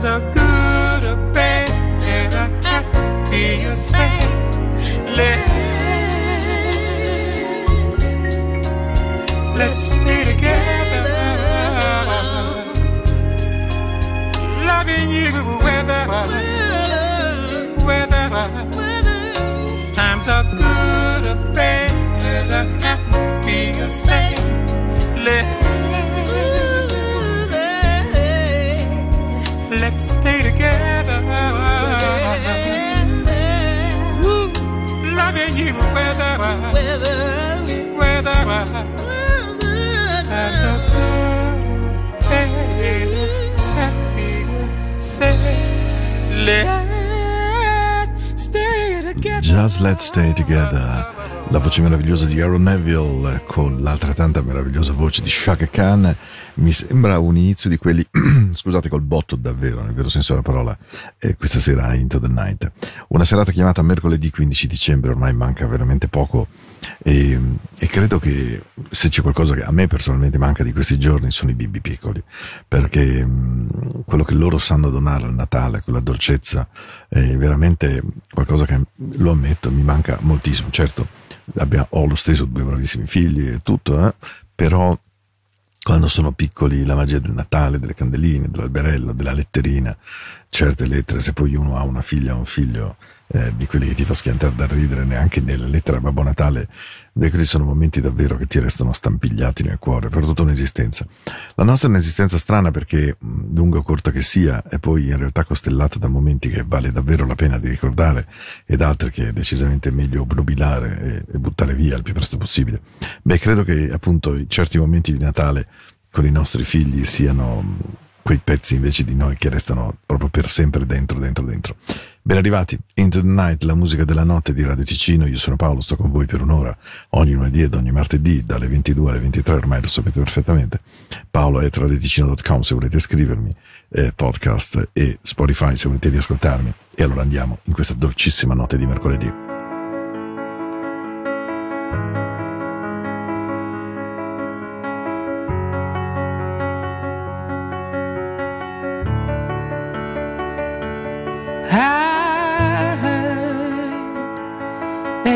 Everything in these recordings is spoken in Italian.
Santa Cruz. Just Let's Stay Together. La voce meravigliosa di Aaron Neville con l'altrettanto meravigliosa voce di Shaka Khan mi sembra un inizio di quelli, scusate col botto davvero, nel vero senso della parola, eh, questa sera Into the Night. Una serata chiamata mercoledì 15 dicembre, ormai manca veramente poco e, e credo che se c'è qualcosa che a me personalmente manca di questi giorni sono i bimbi piccoli, perché mh, quello che loro sanno donare al Natale, quella dolcezza, è veramente qualcosa che, lo ammetto, mi manca moltissimo. Certo, abbiamo, ho lo stesso due bravissimi figli e tutto, eh, però quando sono piccoli la magia del Natale, delle candeline, dell'alberello, della letterina, certe lettere, se poi uno ha una figlia o un figlio eh, di quelli che ti fa schiantare da ridere, neanche nelle lettere a Babbo Natale, beh, questi sono momenti davvero che ti restano stampigliati nel cuore per tutta un'esistenza. La nostra è un'esistenza strana perché, lunga o corta che sia, è poi in realtà costellata da momenti che vale davvero la pena di ricordare ed altri che è decisamente meglio obnubilare e, e buttare via il più presto possibile. Beh, credo che appunto certi momenti di Natale con i nostri figli siano quei pezzi invece di noi che restano proprio per sempre dentro, dentro, dentro. Ben arrivati, Into the Night, la musica della notte di Radio Ticino, io sono Paolo, sto con voi per un'ora, ogni lunedì ed ogni martedì, dalle 22 alle 23, ormai lo sapete perfettamente. Paolo è radioticino.com se volete scrivermi, eh, podcast e Spotify se volete riascoltarmi. E allora andiamo in questa dolcissima notte di mercoledì.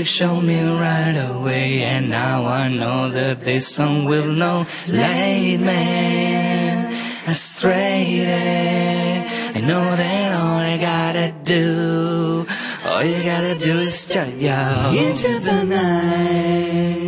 Music showed me right away, and now I know that this song will know. Late man, astray. I know that all I gotta do, all you gotta do is start yo into the night.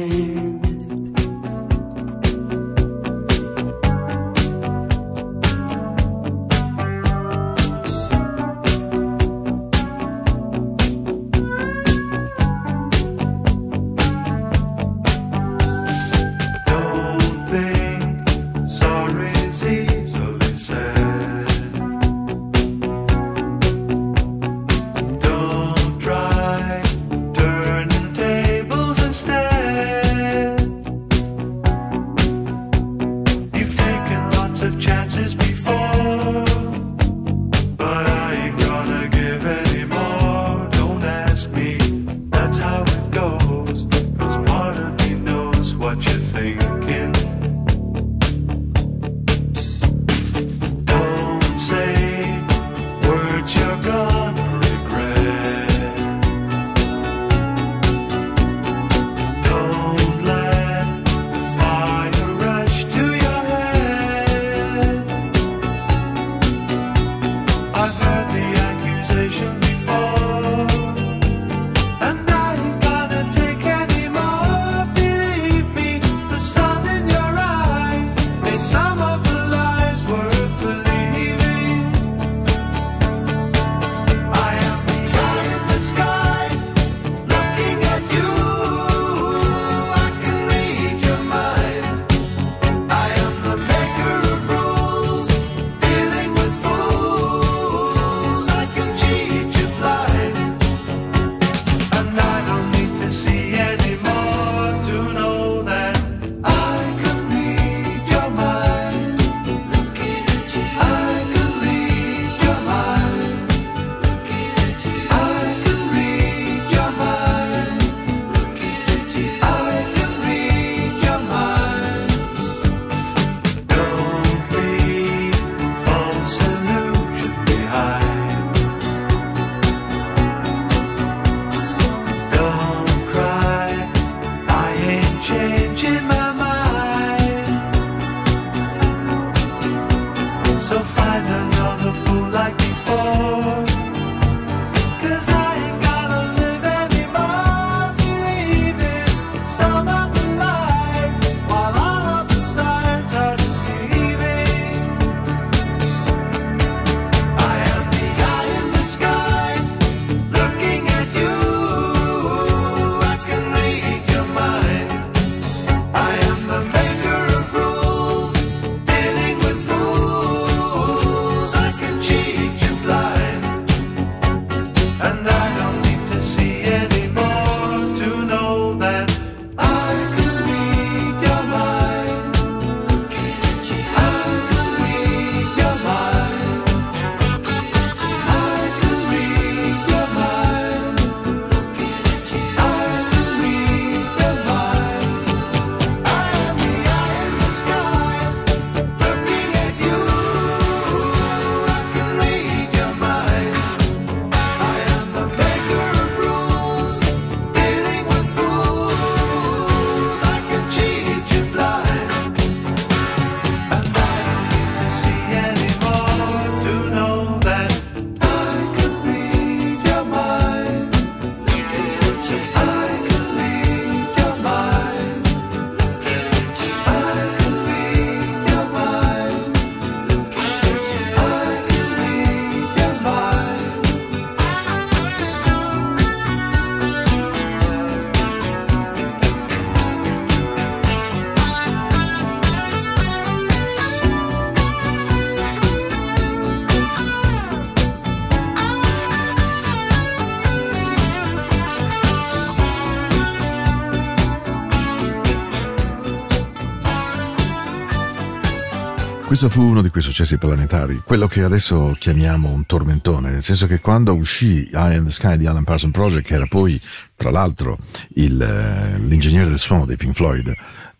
Questo fu uno di quei successi planetari, quello che adesso chiamiamo un tormentone, nel senso che quando uscì Eye in the Sky di Alan Parsons Project, che era poi tra l'altro il, eh, l'ingegnere del suono dei Pink Floyd.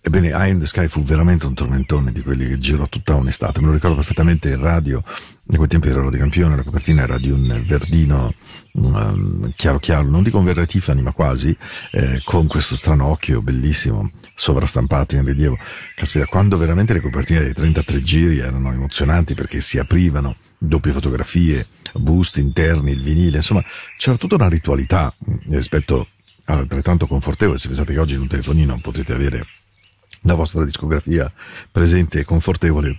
Ebbene, Eye in the Sky fu veramente un tormentone di quelli che girò tutta un'estate. Me lo ricordo perfettamente in radio, in quel tempo ero di campione, la copertina era di un verdino um, chiaro chiaro, non dico un verde Tiffany, ma quasi, eh, con questo strano occhio bellissimo, sovrastampato in rilievo. Caspita, quando veramente le copertine dei 33 giri erano emozionanti perché si aprivano, doppie fotografie, boost interni, il vinile, insomma, c'era tutta una ritualità rispetto altrettanto confortevole. Se pensate che oggi in un telefonino potete avere la vostra discografia presente e confortevole,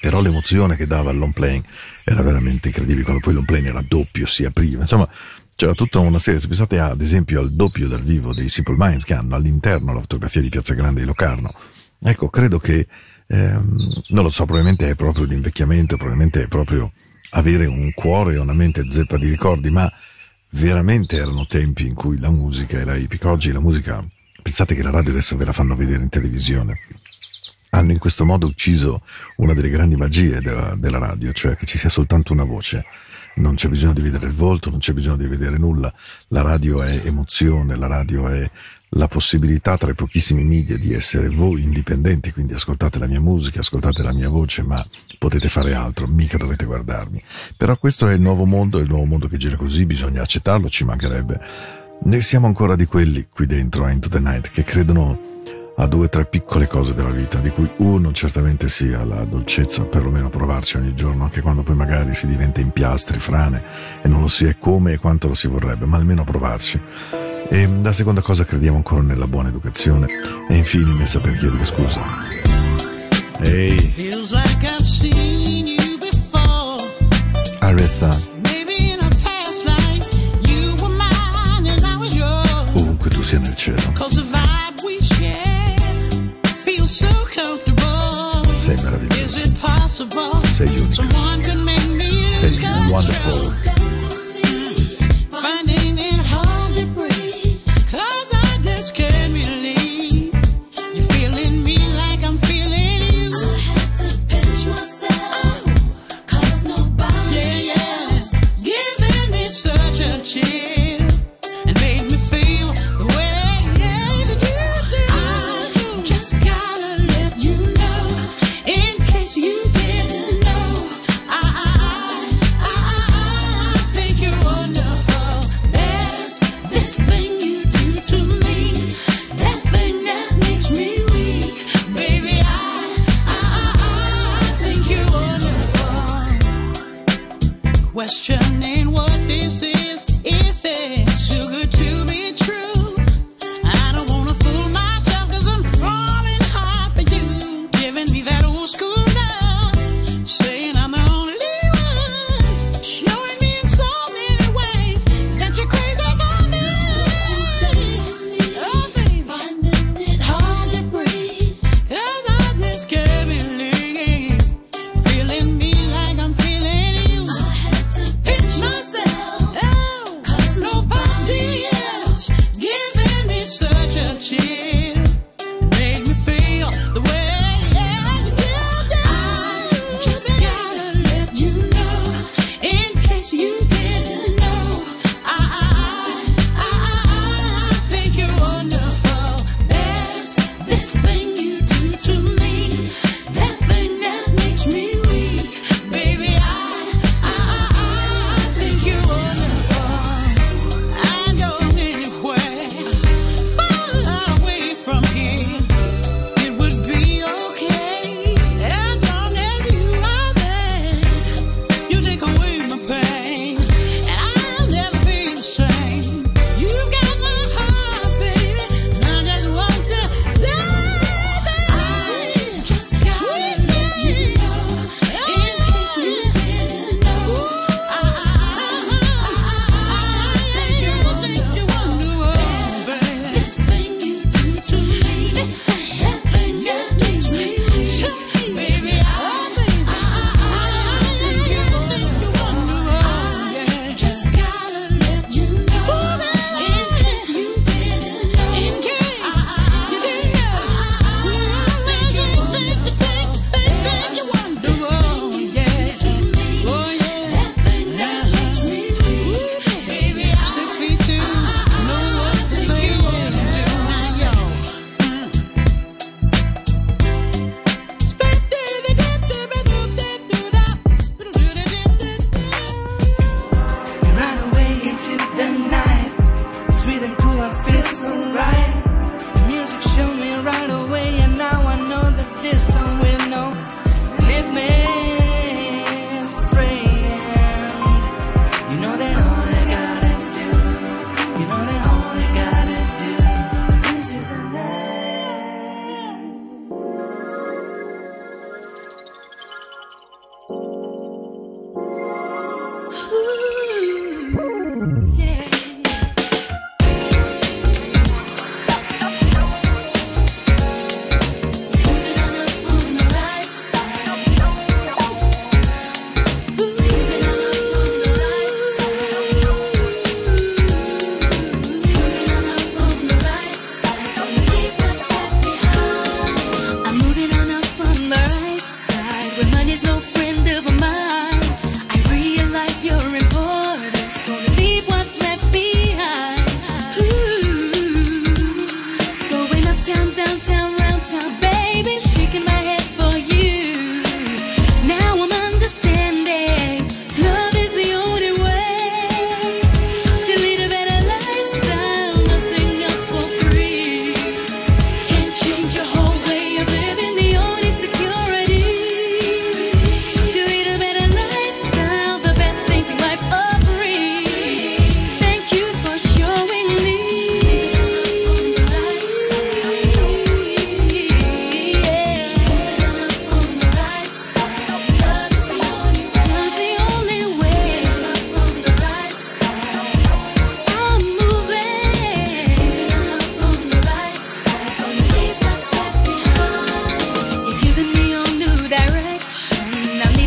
però l'emozione che dava il long playing era veramente incredibile, quando poi il long playing era doppio, si apriva, insomma c'era tutta una serie, se pensate ad esempio al doppio dal vivo dei Simple Minds che hanno all'interno la fotografia di Piazza Grande di Locarno, ecco, credo che, ehm, non lo so, probabilmente è proprio l'invecchiamento, probabilmente è proprio avere un cuore e una mente zeppa di ricordi, ma veramente erano tempi in cui la musica era epica. Oggi la musica Pensate che la radio adesso ve la fanno vedere in televisione. Hanno in questo modo ucciso una delle grandi magie della, della radio, cioè che ci sia soltanto una voce. Non c'è bisogno di vedere il volto, non c'è bisogno di vedere nulla. La radio è emozione, la radio è la possibilità tra i pochissimi media di essere voi indipendenti, quindi ascoltate la mia musica, ascoltate la mia voce, ma potete fare altro, mica dovete guardarmi. Però questo è il nuovo mondo, è il nuovo mondo che gira così, bisogna accettarlo, ci mancherebbe. Ne siamo ancora di quelli qui dentro a Into the Night che credono a due o tre piccole cose della vita, di cui uno certamente sia la dolcezza, perlomeno provarci ogni giorno, anche quando poi magari si diventa in piastri, frane e non lo si è come e quanto lo si vorrebbe, ma almeno provarci. E la seconda cosa crediamo ancora nella buona educazione e infine nel saper chiedere scusa. Ehi, before. Aretha, sia nel cielo, sei meraviglioso, sei me sei wonderful.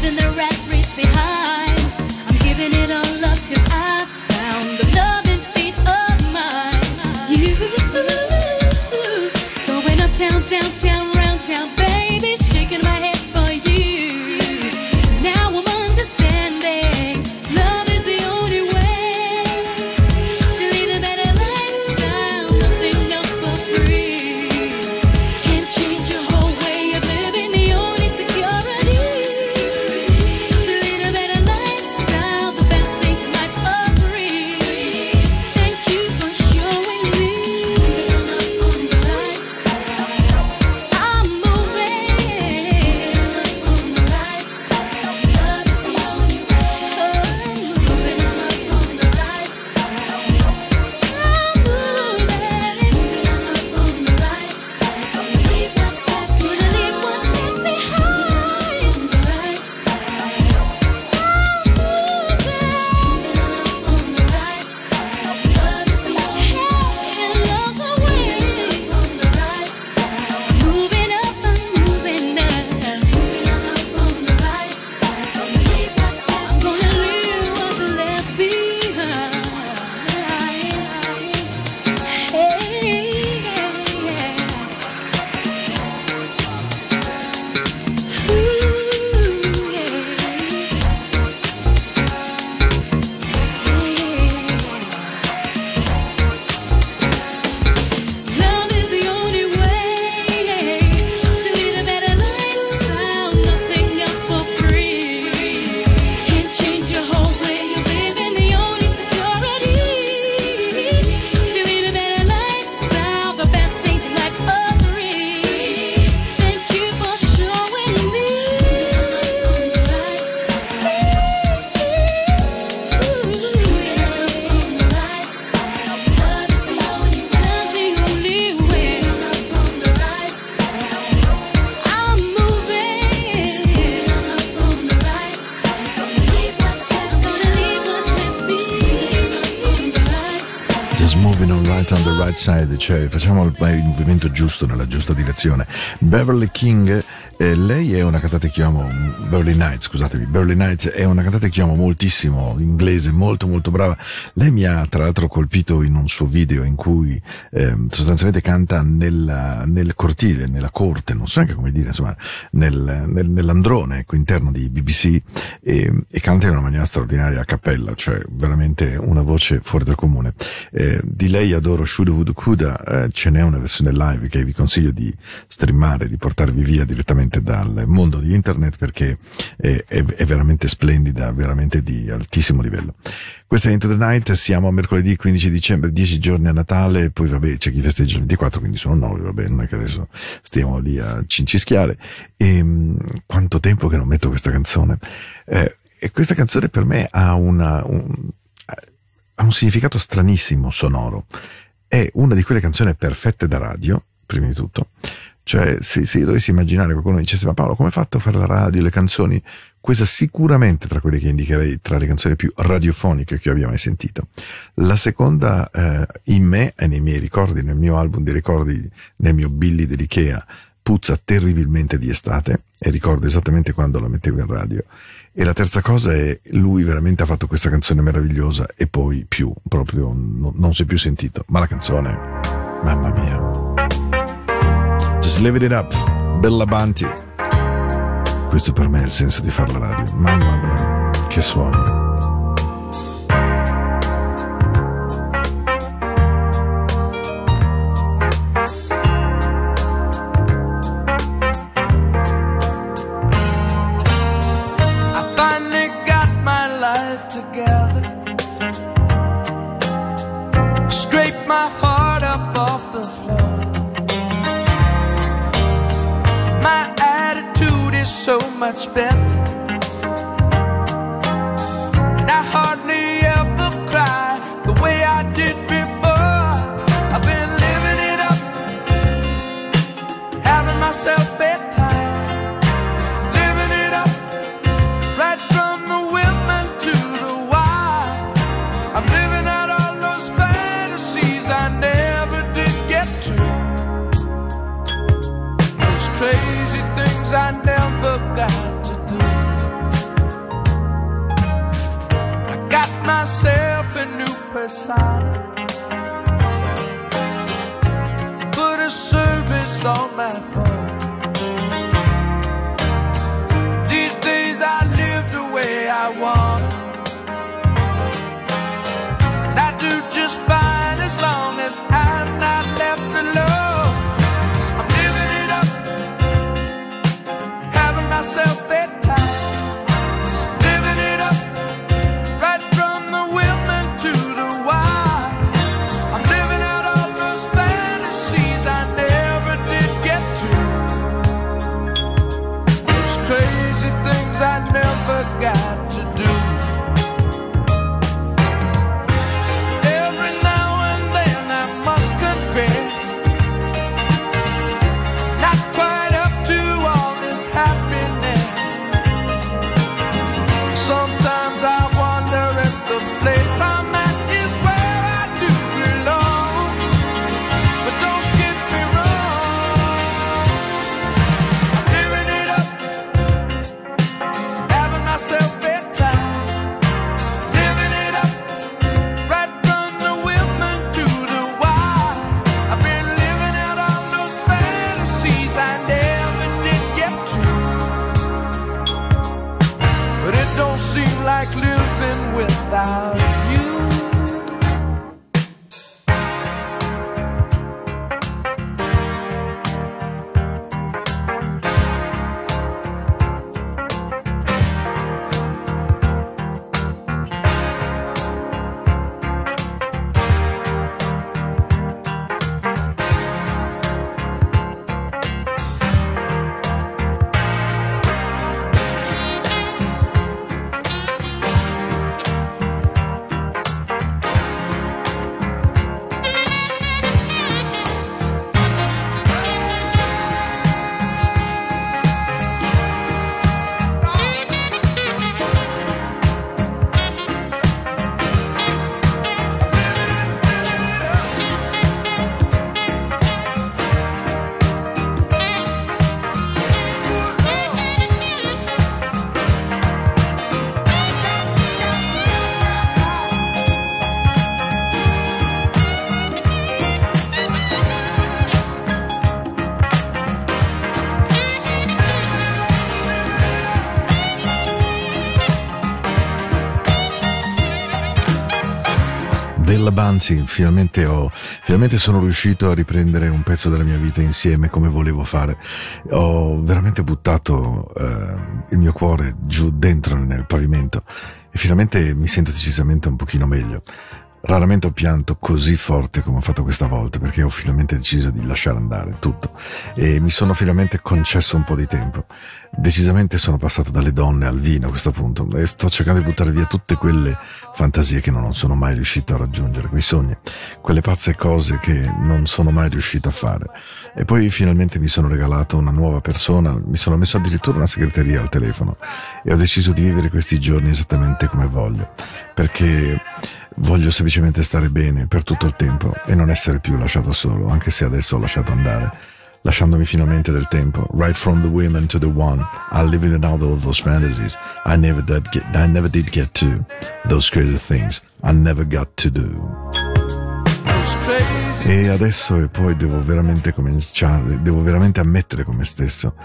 In the rest. Cioè facciamo il, il movimento giusto nella giusta direzione. Beverly King, eh, lei è una cantante che io amo, Beverly Knight, scusatevi, Beverly Knight è una cantante che io amo moltissimo, inglese, molto molto brava. Lei mi ha tra l'altro colpito in un suo video in cui eh, sostanzialmente canta nella- nel cortile, nella corte, non so neanche come dire, insomma, nel- nel- nell'androne ecco, interno di BBC e, e canta in una maniera straordinaria a cappella, cioè veramente una voce fuori dal comune. Eh, di lei adoro Shuda Wood Kuda, eh, ce n'è una versione live che vi consiglio di streamare, di portarvi via direttamente dal mondo di internet perché è, è- è veramente splendida, veramente di altissimo livello. Questa è Into the Night, siamo a mercoledì 15 dicembre, 10 giorni a Natale, poi vabbè c'è chi festeggia il 24, quindi sono 9, vabbè, non è che adesso stiamo lì a cincischiare. E, mh, quanto tempo che non metto questa canzone. Eh, e questa canzone per me ha una, un, ha un significato stranissimo sonoro. È una di quelle canzoni perfette da radio, prima di tutto. Cioè, se, se io dovessi immaginare qualcuno dicesse, ma Paolo, come hai fatto a fare la radio, le canzoni? Questa sicuramente tra quelle che indicherei tra le canzoni più radiofoniche che io abbia mai sentito. La seconda, eh, in me e nei miei ricordi, nel mio album di ricordi, nel mio Billy dell'Ikea, puzza terribilmente di estate e ricordo esattamente quando la mettevo in radio. E la terza cosa è lui veramente ha fatto questa canzone meravigliosa e poi più, proprio no- non si è più sentito. Ma la canzone, mamma mia. Just live it up, Bella Banti. Questo per me è il senso di fare la radio. Mamma mia, che suono. Banzi, finalmente, ho, finalmente sono riuscito a riprendere un pezzo della mia vita insieme come volevo fare. Ho veramente buttato eh, il mio cuore giù dentro nel pavimento e finalmente mi sento decisamente un pochino meglio. Raramente ho pianto così forte come ho fatto questa volta perché ho finalmente deciso di lasciare andare tutto e mi sono finalmente concesso un po' di tempo. Decisamente sono passato dalle donne al vino a questo punto e sto cercando di buttare via tutte quelle fantasie che non sono mai riuscito a raggiungere, quei sogni, quelle pazze cose che non sono mai riuscito a fare. E poi finalmente mi sono regalato una nuova persona, mi sono messo addirittura una segreteria al telefono e ho deciso di vivere questi giorni esattamente come voglio, perché voglio semplicemente stare bene per tutto il tempo e non essere più lasciato solo, anche se adesso ho lasciato andare lasciandomi finalmente del tempo. Right from the women to the one, I live in out all those fantasies. I never did get, I never did get to those crazy things I never got to do. E adesso e poi devo veramente cominciare, devo veramente ammettere con me stesso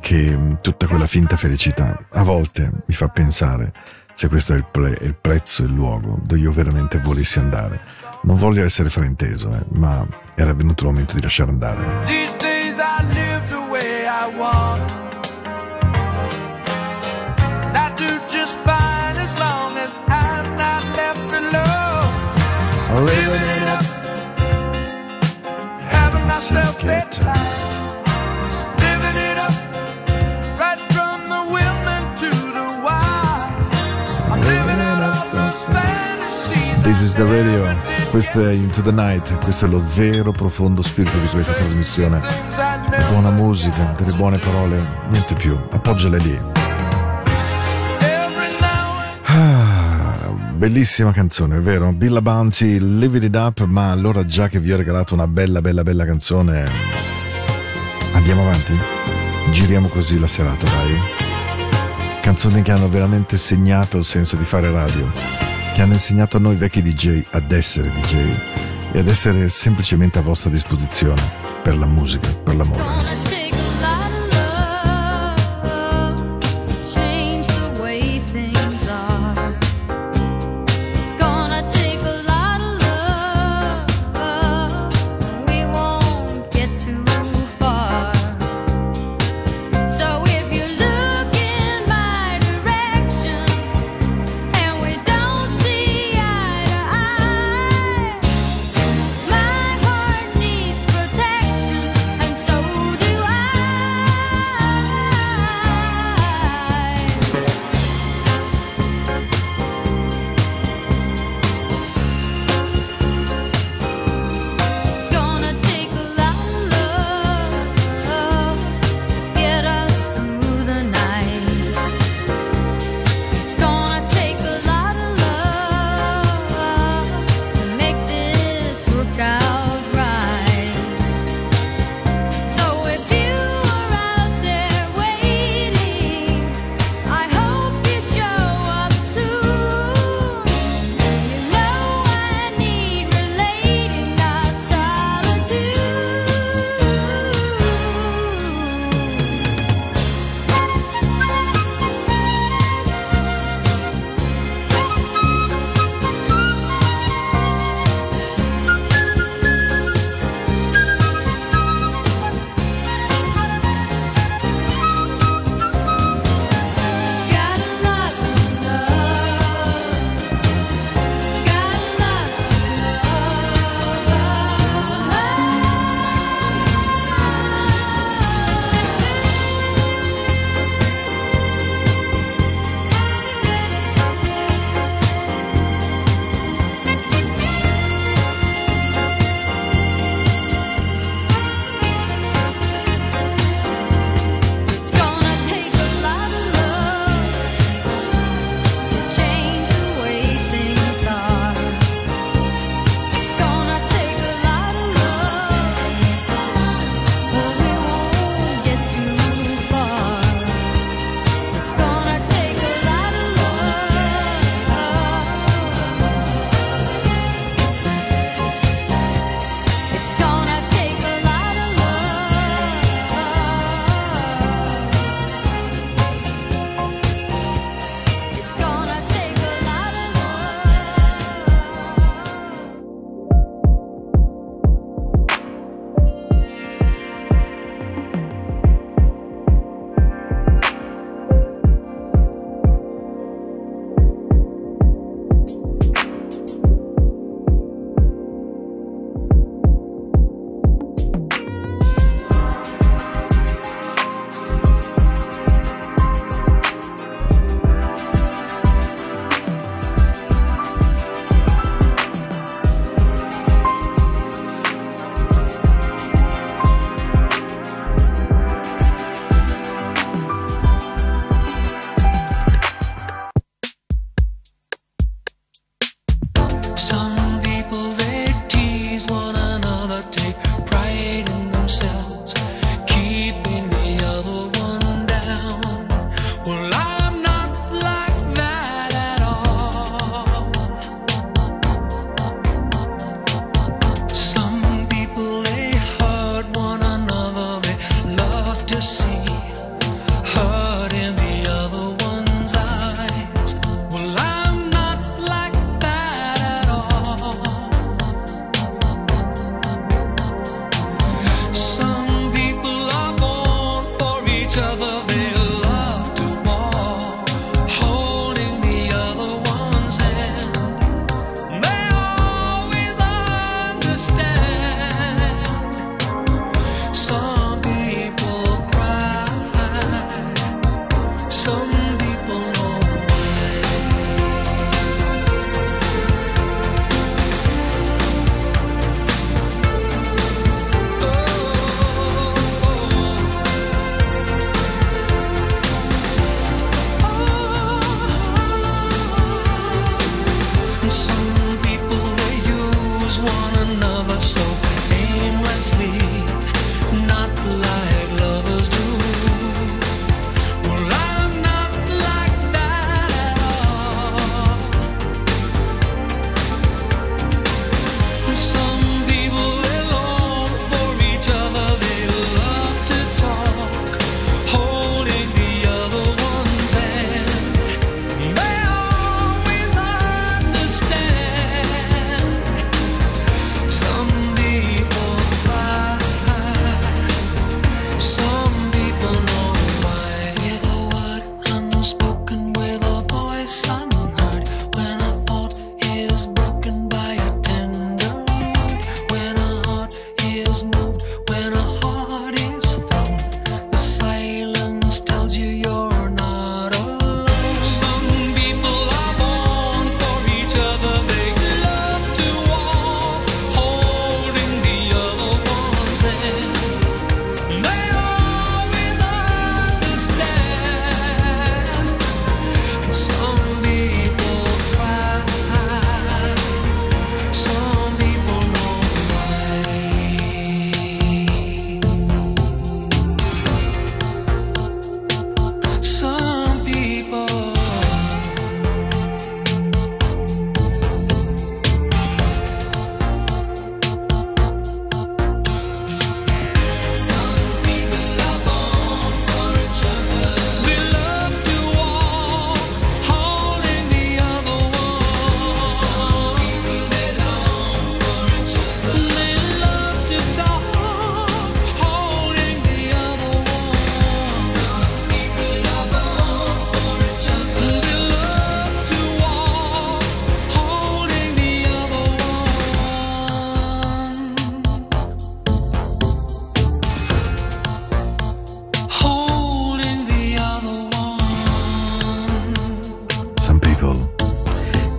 che mh, tutta quella finta felicità a volte mi fa pensare se questo è il, pre- il prezzo e il luogo dove io veramente volessi andare. Non voglio essere frainteso, eh, ma era venuto il momento di lasciare andare. These days I live the way I want. And I do just fine as long as I'm not left alone. Living it up, having myself bedtime. The radio, questo è Into the Night, questo è lo vero profondo spirito di questa trasmissione. Never Buona musica, delle buone parole, niente più, appoggiale lì. Ah, bellissima canzone, è vero? Billa Bounty, Live It Up, ma allora già che vi ho regalato una bella, bella, bella canzone, andiamo avanti? Giriamo così la serata, dai. Canzoni che hanno veramente segnato il senso di fare radio, che hanno insegnato a noi vecchi DJ ad essere DJ ed essere semplicemente a vostra disposizione per la musica, per l'amore.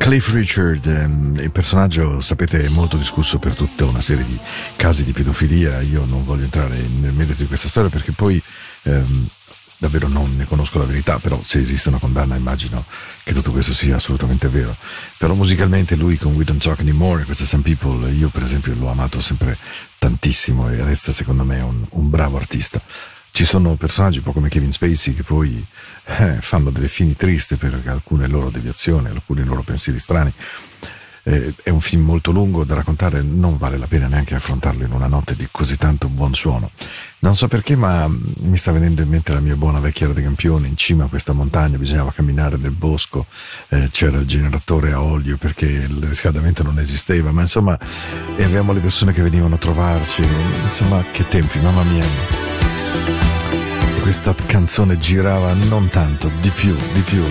Cliff Richard, ehm, il personaggio, sapete, molto discusso per tutta una serie di casi di pedofilia. Io non voglio entrare nel merito di questa storia perché poi ehm, davvero non ne conosco la verità, però se esiste una condanna immagino che tutto questo sia assolutamente vero. Però musicalmente lui con We Don't Talk Anymore, questa Some People, io per esempio l'ho amato sempre tantissimo e resta secondo me un, un bravo artista. Ci sono personaggi un po' come Kevin Spacey che poi eh, fanno delle fini triste per alcune loro deviazioni, alcuni loro pensieri strani. Eh, è un film molto lungo da raccontare, non vale la pena neanche affrontarlo in una notte di così tanto buon suono. Non so perché, ma mm, mi sta venendo in mente la mia buona vecchia de Campione, in cima a questa montagna bisognava camminare nel bosco, eh, c'era il generatore a olio perché il riscaldamento non esisteva, ma insomma, e avevamo le persone che venivano a trovarci, insomma, che tempi, mamma mia. Questa canzone girava non tanto, di più, di più.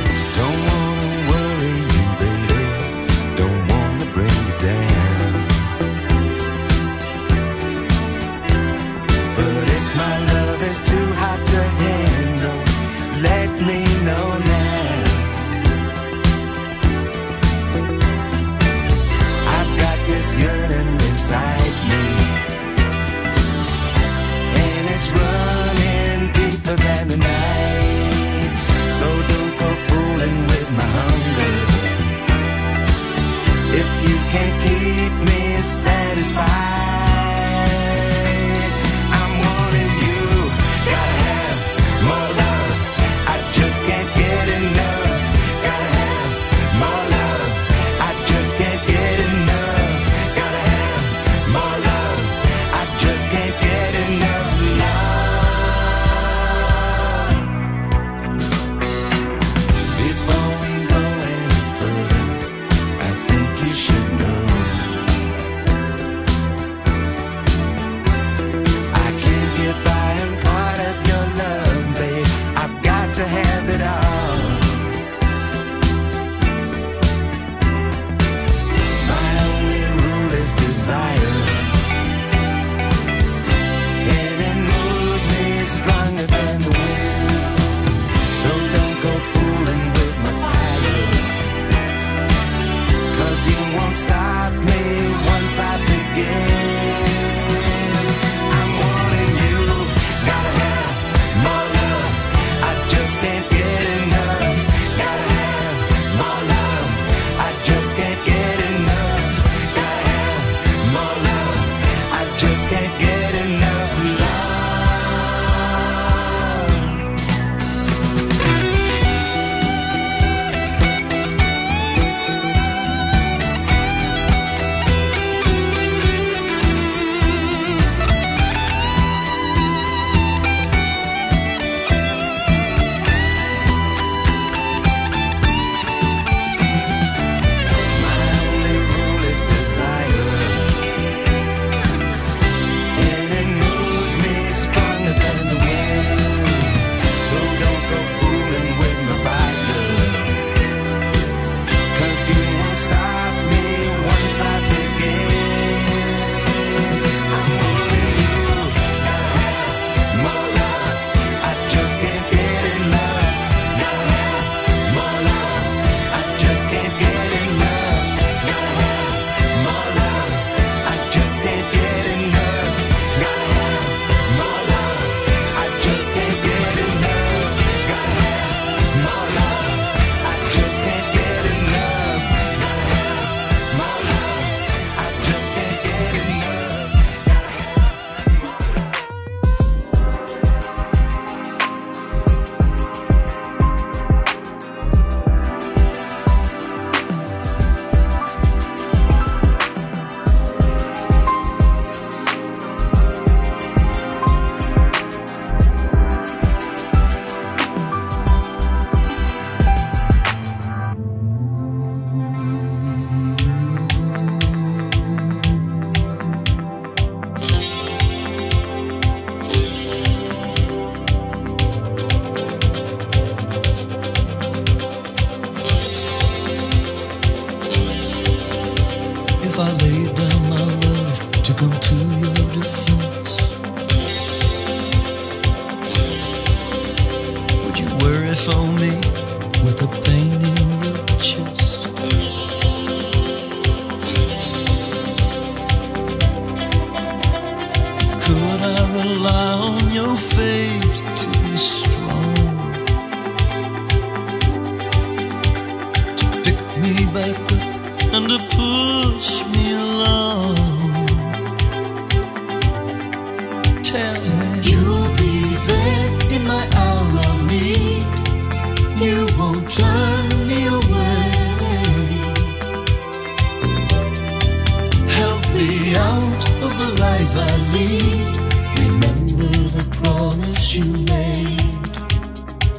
me out of the life I lead. Remember the promise you made.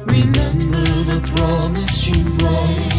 Remember the promise you made.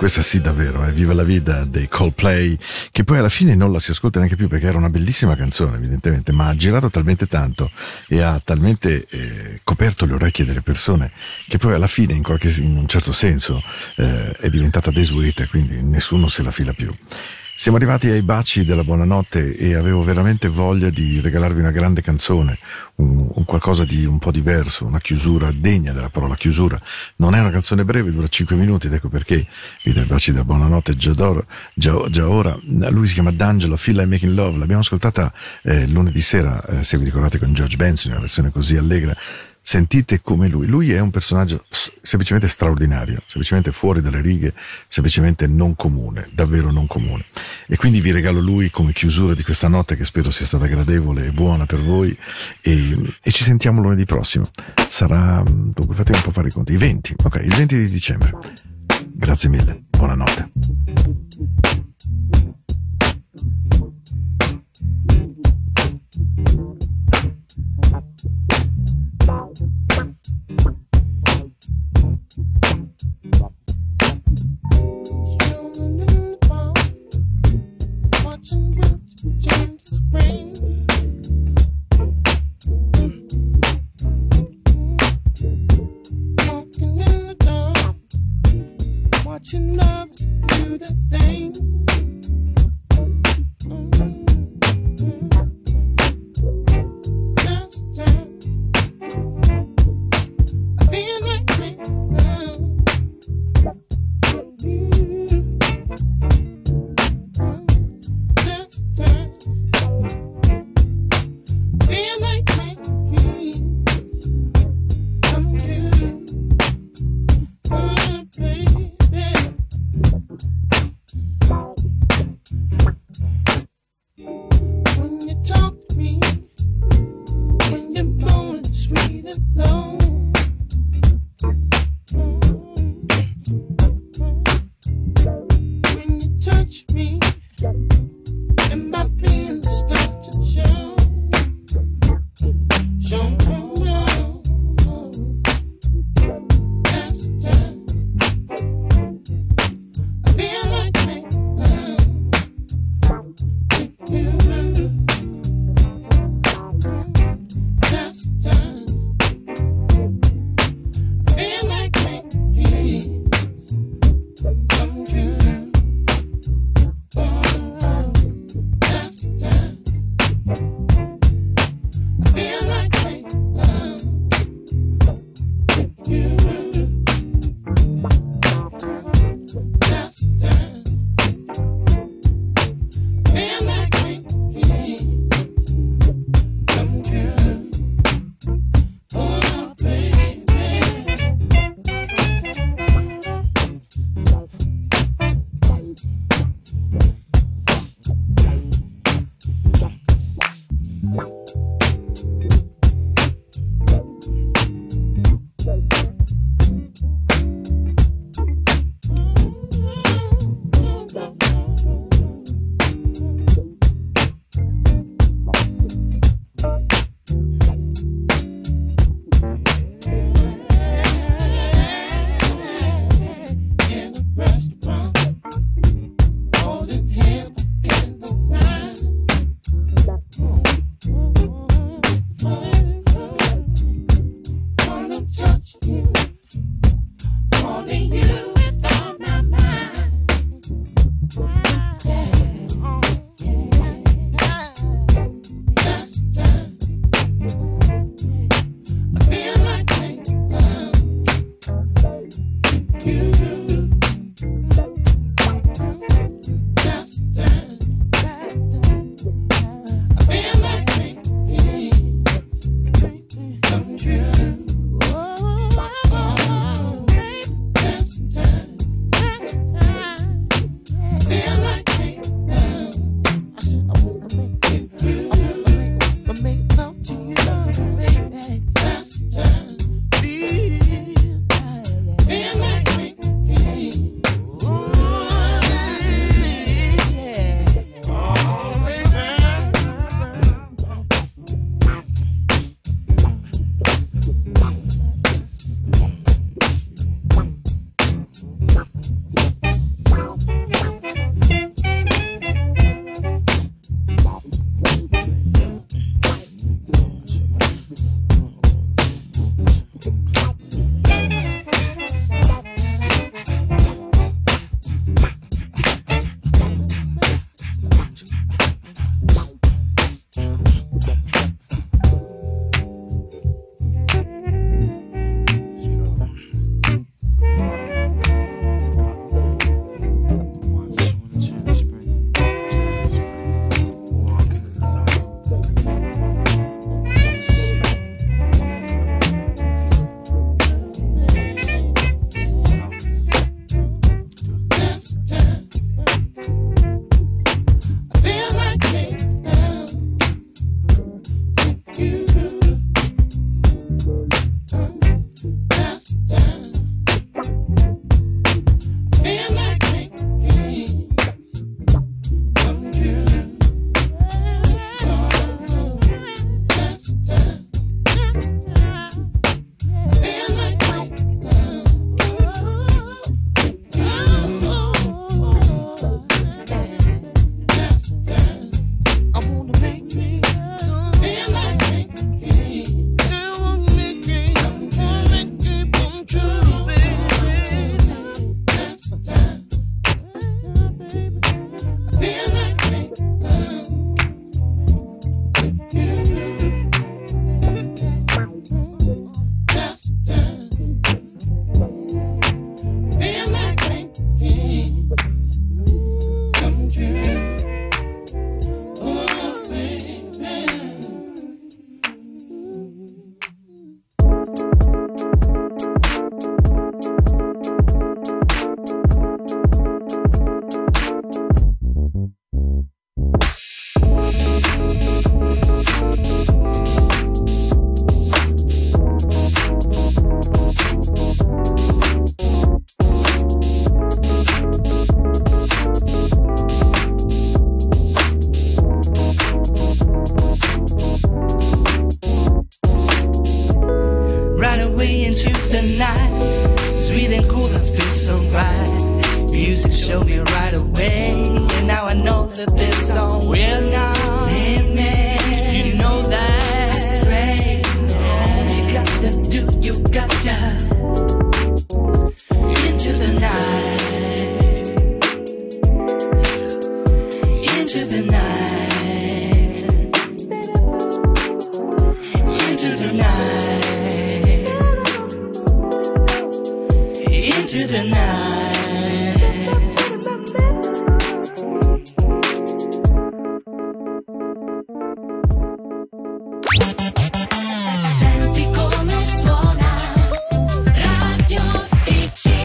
questa sì davvero, eh, Viva la vita dei Coldplay, che poi alla fine non la si ascolta neanche più perché era una bellissima canzone evidentemente, ma ha girato talmente tanto e ha talmente eh, coperto le orecchie delle persone che poi alla fine in, qualche, in un certo senso eh, è diventata desueta, quindi nessuno se la fila più. Siamo arrivati ai baci della buonanotte e avevo veramente voglia di regalarvi una grande canzone, un, un qualcosa di un po' diverso, una chiusura degna della parola chiusura. Non è una canzone breve, dura 5 minuti ed ecco perché vi do i baci della buonanotte già, già, già ora. Lui si chiama D'Angelo, Feel Like Making Love, l'abbiamo ascoltata eh, lunedì sera, eh, se vi ricordate, con George Benson, una versione così allegra. Sentite come lui, lui è un personaggio semplicemente straordinario, semplicemente fuori dalle righe, semplicemente non comune, davvero non comune. E quindi vi regalo lui come chiusura di questa notte che spero sia stata gradevole e buona per voi e, e ci sentiamo lunedì prossimo. Sarà, dunque fate un po' fare i conti, i 20, ok, il 20 di dicembre. Grazie mille, buonanotte.